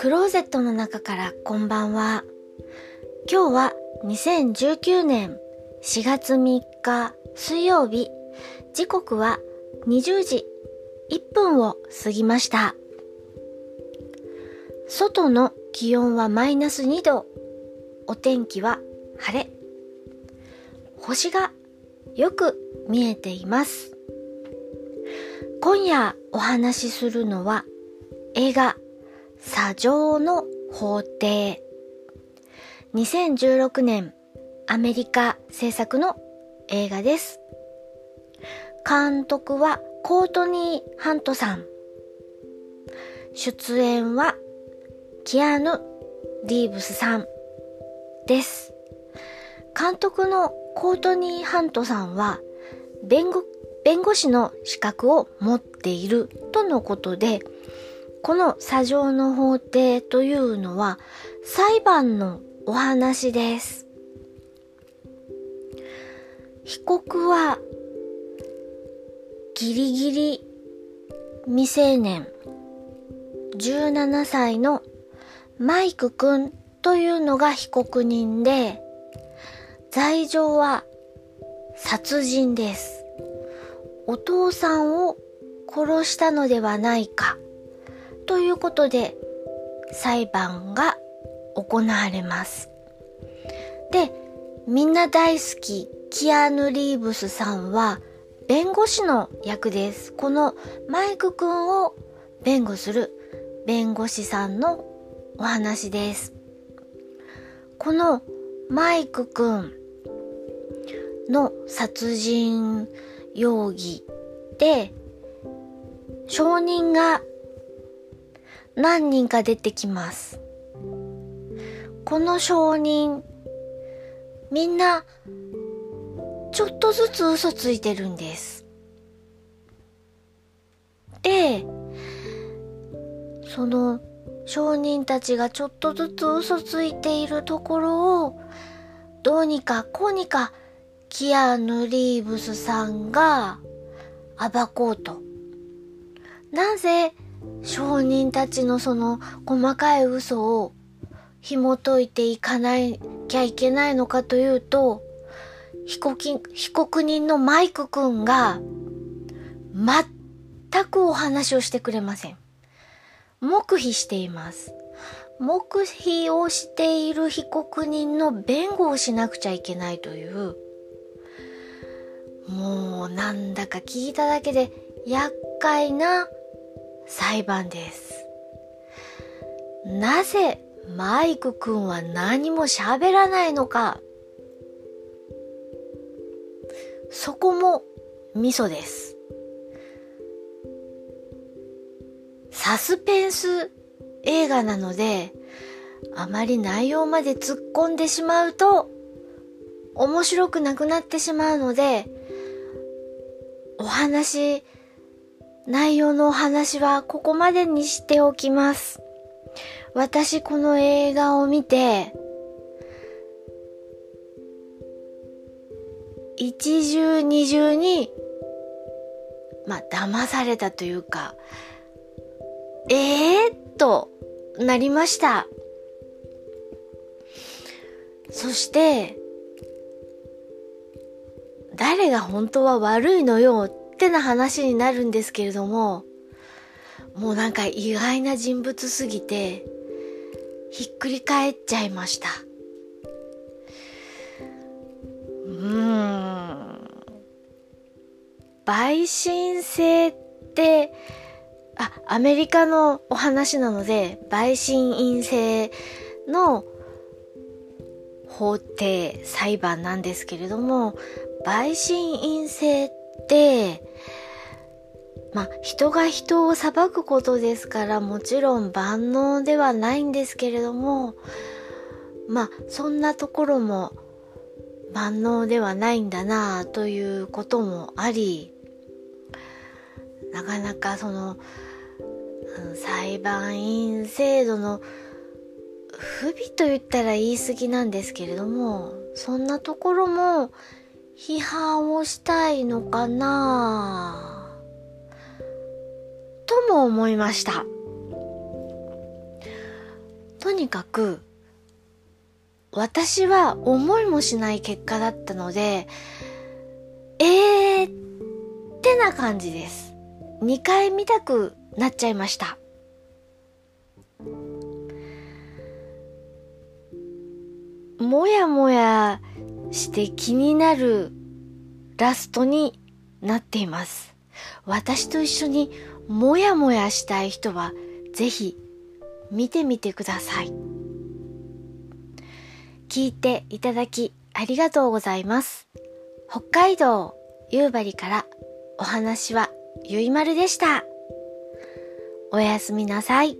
クローゼットの中からこんばんは。今日は2019年4月3日水曜日。時刻は20時1分を過ぎました。外の気温はマイナス2度。お天気は晴れ。星がよく見えています。今夜お話しするのは映画砂上の法廷2016年アメリカ制作の映画です。監督はコートニー・ハントさん。出演はキアヌ・リーブスさんです。監督のコートニー・ハントさんは弁護弁護士の資格を持っているとのことで、この砂上の法廷というのは裁判のお話です。被告はギリギリ未成年17歳のマイクくんというのが被告人で罪状は殺人です。お父さんを殺したのではないかということで裁判が行われます。で、みんな大好きキアヌ・リーブスさんは弁護士の役です。このマイク君を弁護する弁護士さんのお話です。このマイク君の殺人容疑で、証人が何人か出てきます。この証人、みんな、ちょっとずつ嘘ついてるんです。で、その証人たちがちょっとずつ嘘ついているところを、どうにかこうにかキアヌ・リーブスさんが暴こうと。なぜ証人たちのその細かい嘘を紐解いていかなきゃいけないのかというと、被告被告人のマイク君が全くお話をしてくれません。黙秘しています。黙秘をしている被告人の弁護をしなくちゃいけないというもうなんだか聞いただけで厄介な裁判です。なぜマイク君は何も喋らないのかそこもミソです。サスペンス映画なので、あまり内容まで突っ込んでしまうと面白くなくなってしまうので、お話、内容のお話はここまでにしておきます。私この映画を見て、一重二重に、まあ、騙されたというか、ええー、となりました。そして、誰が本当は悪いのよってな話になるんですけれども、もうなんか意外な人物すぎて、ひっくり返っちゃいました。うーん。陪審制って、あ、アメリカのお話なので、陪審員制の法廷裁判なんですけれども、陪審員制って、まあ、人が人を裁くことですから、もちろん万能ではないんですけれども、まあ、そんなところも万能ではないんだなあということもあり、なかなかその、裁判員制度の不備と言ったら言い過ぎなんですけれども、そんなところも批判をしたいのかなとも思いました。とにかく、私は思いもしない結果だったので、えーってな感じです。2回見たくなっちゃいました。もやもやして気になるラストになっています。私と一緒にもやもやしたい人はぜひ見てみてください。聞いていただきありがとうございます。北海道夕張からお話はゆいまるでした。おやすみなさい。